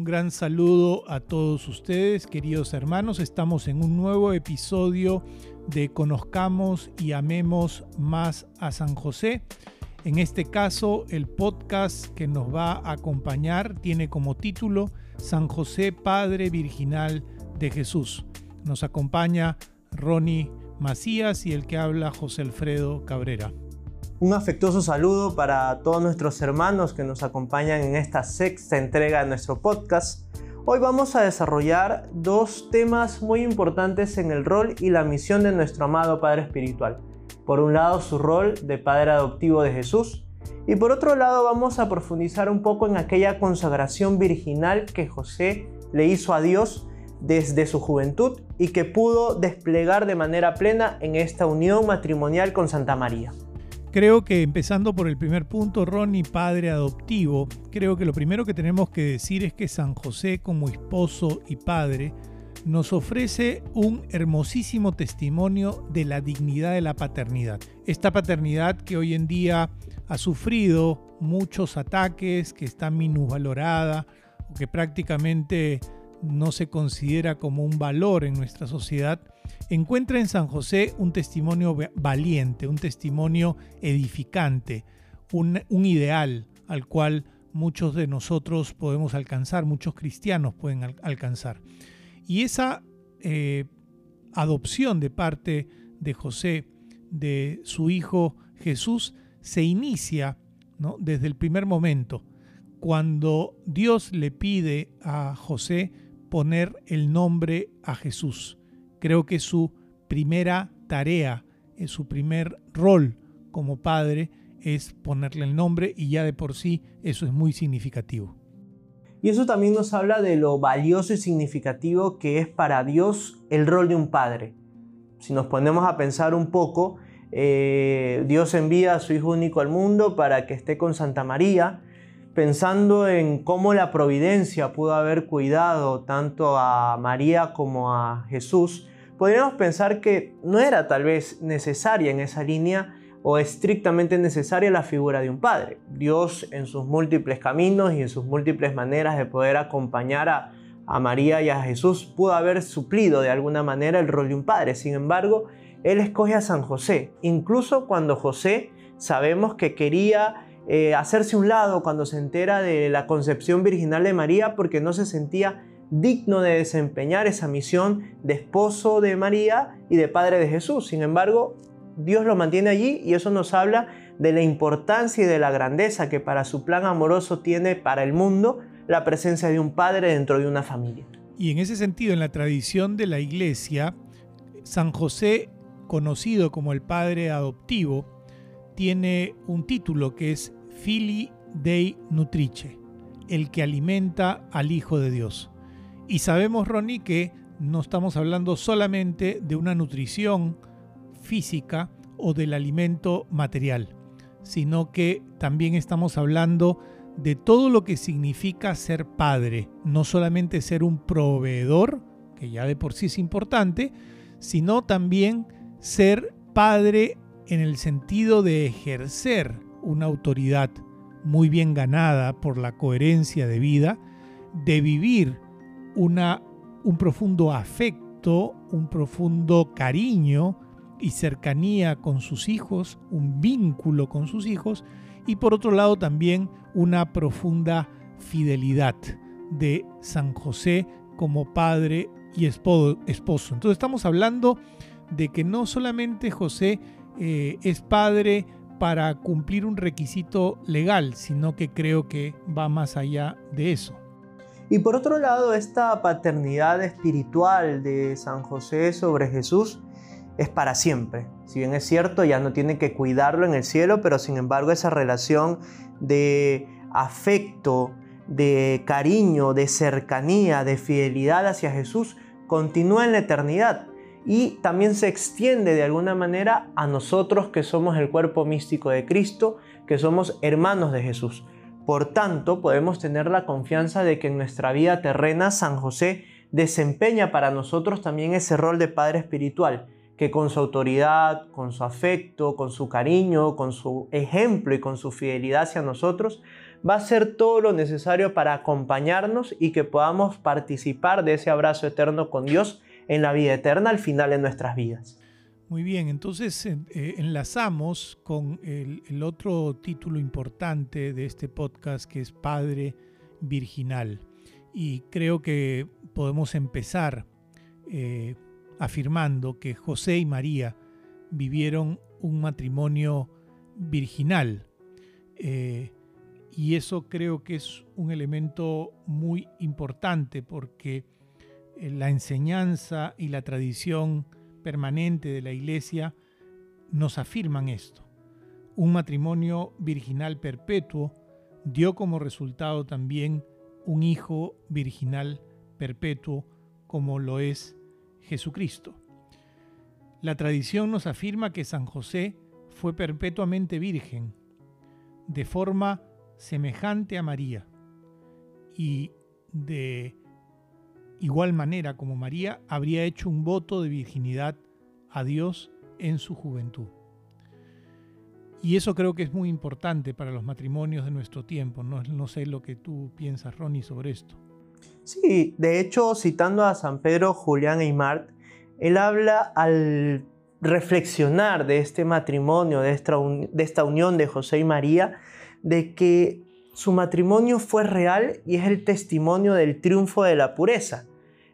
Un gran saludo a todos ustedes, queridos hermanos. Estamos en un nuevo episodio de Conozcamos y Amemos más a San José. En este caso, el podcast que nos va a acompañar tiene como título San José Padre Virginal de Jesús. Nos acompaña Ronnie Macías y el que habla José Alfredo Cabrera. Un afectuoso saludo para todos nuestros hermanos que nos acompañan en esta sexta entrega de nuestro podcast. Hoy vamos a desarrollar dos temas muy importantes en el rol y la misión de nuestro amado Padre Espiritual. Por un lado, su rol de Padre adoptivo de Jesús y por otro lado vamos a profundizar un poco en aquella consagración virginal que José le hizo a Dios desde su juventud y que pudo desplegar de manera plena en esta unión matrimonial con Santa María. Creo que empezando por el primer punto, Ronnie, padre adoptivo, creo que lo primero que tenemos que decir es que San José como esposo y padre nos ofrece un hermosísimo testimonio de la dignidad de la paternidad. Esta paternidad que hoy en día ha sufrido muchos ataques, que está minusvalorada o que prácticamente no se considera como un valor en nuestra sociedad, encuentra en San José un testimonio valiente, un testimonio edificante, un, ideal al cual muchos de nosotros podemos alcanzar, muchos cristianos pueden alcanzar. Y esa eh, adopción de parte de José, de su hijo Jesús, se inicia desde el primer momento, cuando Dios le pide a José poner el nombre a Jesús. Creo que su primera tarea, eh, su primer rol como padre es ponerle el nombre y ya de por sí eso es muy significativo. Y eso también nos habla de lo valioso y significativo que es para Dios el rol de un padre. Si nos ponemos a pensar un poco, eh, Dios envía a su Hijo único al mundo para que esté con Santa María, pensando en cómo la providencia pudo haber cuidado tanto a María como a Jesús, podríamos pensar que no era tal vez necesaria en esa línea o estrictamente necesaria la figura de un padre. Dios en sus múltiples caminos y en sus múltiples maneras de poder acompañar a, María y a Jesús pudo haber suplido de alguna manera el rol de un padre. Sin embargo, Él escoge a San José, incluso cuando José sabemos que quería eh, hacerse un lado cuando se entera de la concepción virginal de María porque no se sentía digno de desempeñar esa misión de esposo de María y de padre de Jesús. Sin embargo, Dios lo mantiene allí y eso nos habla de la importancia y de la grandeza que para su plan amoroso tiene para el mundo la presencia de un padre dentro de una familia. Y en ese sentido, en la tradición de la iglesia, San José, conocido como el padre adoptivo, tiene un título que es Fili Dei Nutrice, el que alimenta al Hijo de Dios. Y sabemos, Ronnie, que no estamos hablando solamente de una nutrición física o del alimento material, sino que también estamos hablando de todo lo que significa ser padre, no solamente ser un proveedor, que ya de por sí es importante, sino también ser padre en el sentido de ejercer una autoridad muy bien ganada por la coherencia de vida, de vivir una, un profundo afecto, un profundo cariño y cercanía con sus hijos, un vínculo con sus hijos, y por otro lado también una profunda fidelidad de San José como padre y esposo. Entonces estamos hablando de que no solamente José eh, es padre para cumplir un requisito legal, sino que creo que va más allá de eso. Y por otro lado, esta paternidad espiritual de San José sobre Jesús es para siempre. Si bien es cierto, ya no tiene que cuidarlo en el cielo, pero sin embargo esa relación de afecto, de cariño, de cercanía, de fidelidad hacia Jesús continúa en la eternidad y también se extiende de alguna manera a nosotros que somos el cuerpo místico de Cristo, que somos hermanos de Jesús. Por tanto, podemos tener la confianza de que en nuestra vida terrena San José desempeña para nosotros también ese rol de Padre Espiritual, que con su autoridad, con su afecto, con su cariño, con su ejemplo y con su fidelidad hacia nosotros, va a hacer todo lo necesario para acompañarnos y que podamos participar de ese abrazo eterno con Dios en la vida eterna al final de nuestras vidas. Muy bien, entonces eh, enlazamos con el, otro título importante de este podcast que es Padre Virginal. Y creo que podemos empezar eh, afirmando que José y María vivieron un matrimonio virginal. Eh, y eso creo que es un elemento muy importante porque la enseñanza y la tradición permanente de la Iglesia nos afirman esto. Un matrimonio virginal perpetuo dio como resultado también un hijo virginal perpetuo como lo es Jesucristo. La tradición nos afirma que San José fue perpetuamente virgen, de forma semejante a María, y de igual manera como María habría hecho un voto de virginidad a Dios en su juventud. Y eso creo que es muy importante para los matrimonios de nuestro tiempo. No, sé lo que tú piensas, Ronnie, sobre esto. Sí, de hecho, citando a San Pedro Julián Eymart, él habla al reflexionar de este matrimonio, de esta unión de José y María, de que su matrimonio fue real y es el testimonio del triunfo de la pureza.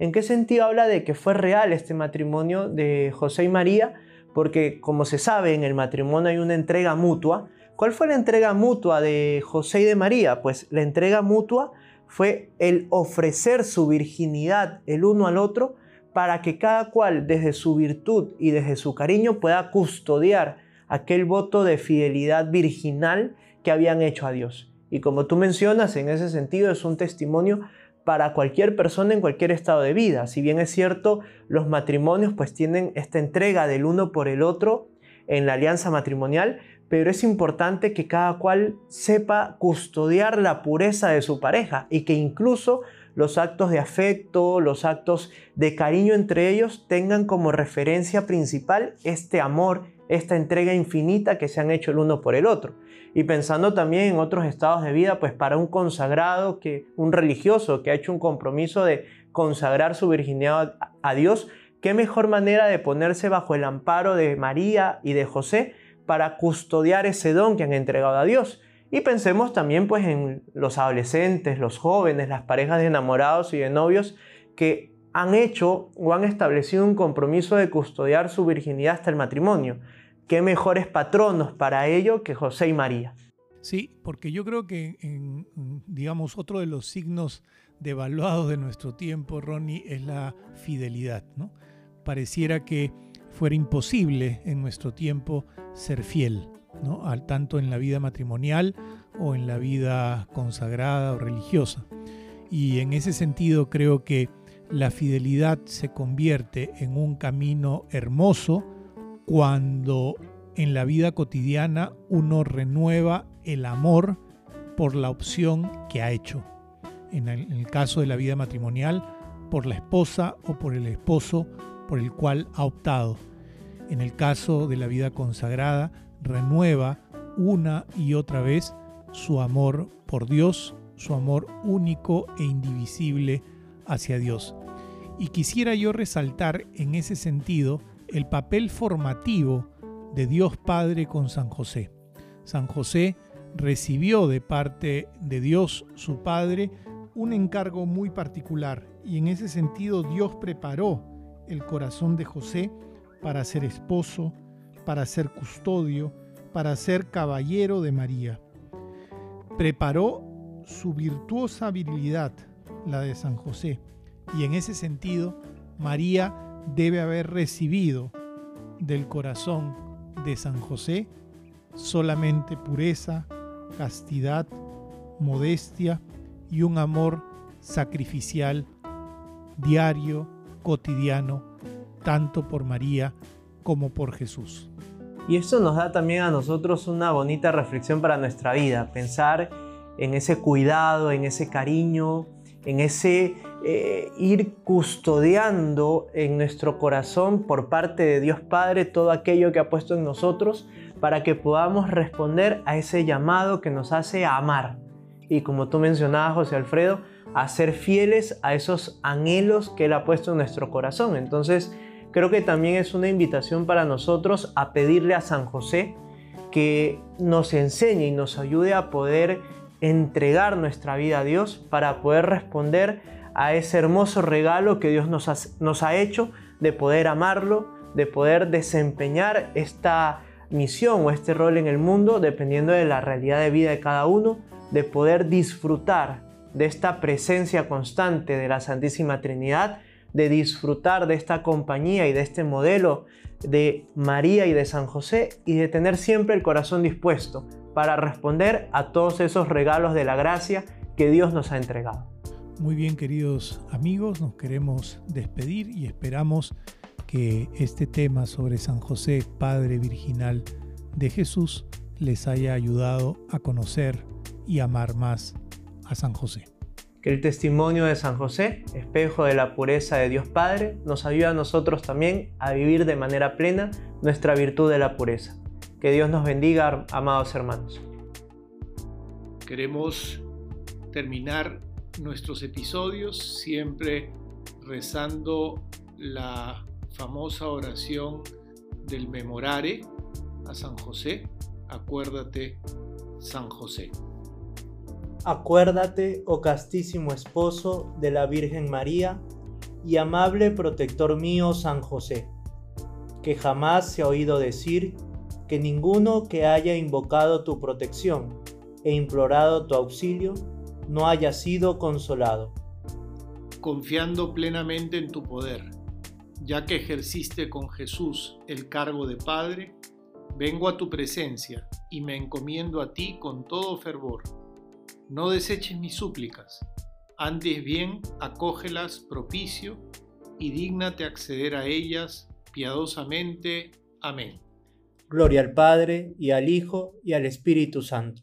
¿En qué sentido habla de que fue real este matrimonio de José y María? Porque como se sabe, en el matrimonio hay una entrega mutua. ¿Cuál fue la entrega mutua de José y de María? Pues la entrega mutua fue el ofrecer su virginidad el uno al otro para que cada cual desde su virtud y desde su cariño pueda custodiar aquel voto de fidelidad virginal que habían hecho a Dios. Y como tú mencionas, en ese sentido es un testimonio para cualquier persona en cualquier estado de vida. Si bien es cierto, los matrimonios pues tienen esta entrega del uno por el otro en la alianza matrimonial, pero es importante que cada cual sepa custodiar la pureza de su pareja y que incluso los actos de afecto, los actos de cariño entre ellos tengan como referencia principal este amor, esta entrega infinita que se han hecho el uno por el otro y pensando también en otros estados de vida, pues para un consagrado, que, un religioso que ha hecho un compromiso de consagrar su virginidad a Dios, qué mejor manera de ponerse bajo el amparo de María y de José para custodiar ese don que han entregado a Dios. Y pensemos también pues en los adolescentes, los jóvenes, las parejas de enamorados y de novios que han hecho o han establecido un compromiso de custodiar su virginidad hasta el matrimonio qué mejores patronos para ello que José y María. Sí, porque yo creo que, digamos, otro de los signos devaluados de nuestro tiempo, Ronnie, es la fidelidad. ¿no? Pareciera que fuera imposible en nuestro tiempo ser fiel, ¿no? Al, tanto en la vida matrimonial o en la vida consagrada o religiosa. Y en ese sentido creo que la fidelidad se convierte en un camino hermoso, cuando en la vida cotidiana uno renueva el amor por la opción que ha hecho. En el, caso de la vida matrimonial, por la esposa o por el esposo por el cual ha optado. En el caso de la vida consagrada, renueva una y otra vez su amor por Dios, su amor único e indivisible hacia Dios. Y quisiera yo resaltar en ese sentido el papel formativo de Dios Padre con San José. San José recibió de parte de Dios su Padre un encargo muy particular y en ese sentido Dios preparó el corazón de José para ser esposo, para ser custodio, para ser caballero de María. Preparó su virtuosa habilidad, la de San José, y en ese sentido María debe haber recibido del corazón de San José solamente pureza, castidad, modestia y un amor sacrificial, diario, cotidiano, tanto por María como por Jesús. Y esto nos da también a nosotros una bonita reflexión para nuestra vida, pensar en ese cuidado, en ese cariño, en ese eh, ir custodiando en nuestro corazón por parte de Dios Padre todo aquello que ha puesto en nosotros para que podamos responder a ese llamado que nos hace amar. y como tú mencionabas, José Alfredo, a ser fieles a esos anhelos que Él ha puesto en nuestro corazón. Entonces, creo que también es una invitación para nosotros a pedirle a San José que nos enseñe y nos ayude a poder entregar nuestra vida a Dios para poder responder a ese hermoso regalo que Dios nos ha, nos ha hecho de poder amarlo, de poder desempeñar esta misión o este rol en el mundo dependiendo de la realidad de vida de cada uno, de poder disfrutar de esta presencia constante de la Santísima Trinidad, de disfrutar de esta compañía y de este modelo de María y de San José y de tener siempre el corazón dispuesto para responder a todos esos regalos de la gracia que Dios nos ha entregado. Muy bien queridos amigos, nos queremos despedir y esperamos que este tema sobre San José, Padre Virginal de Jesús, les haya ayudado a conocer y amar más a San José. Que el testimonio de San José, espejo de la pureza de Dios Padre, nos ayude a nosotros también a vivir de manera plena nuestra virtud de la pureza. Que Dios nos bendiga, amados hermanos. Queremos terminar nuestros episodios siempre rezando la famosa oración del memorare a San José. Acuérdate, San José. Acuérdate, oh castísimo esposo de la Virgen María y amable protector mío San José, que jamás se ha oído decir que ninguno que haya invocado tu protección e implorado tu auxilio no haya sido consolado. Confiando plenamente en tu poder, ya que ejerciste con Jesús el cargo de Padre, vengo a tu presencia y me encomiendo a ti con todo fervor no deseches mis súplicas, antes bien acógelas propicio y dígnate acceder a ellas piadosamente. Amén. Gloria al Padre, y al Hijo, y al Espíritu Santo.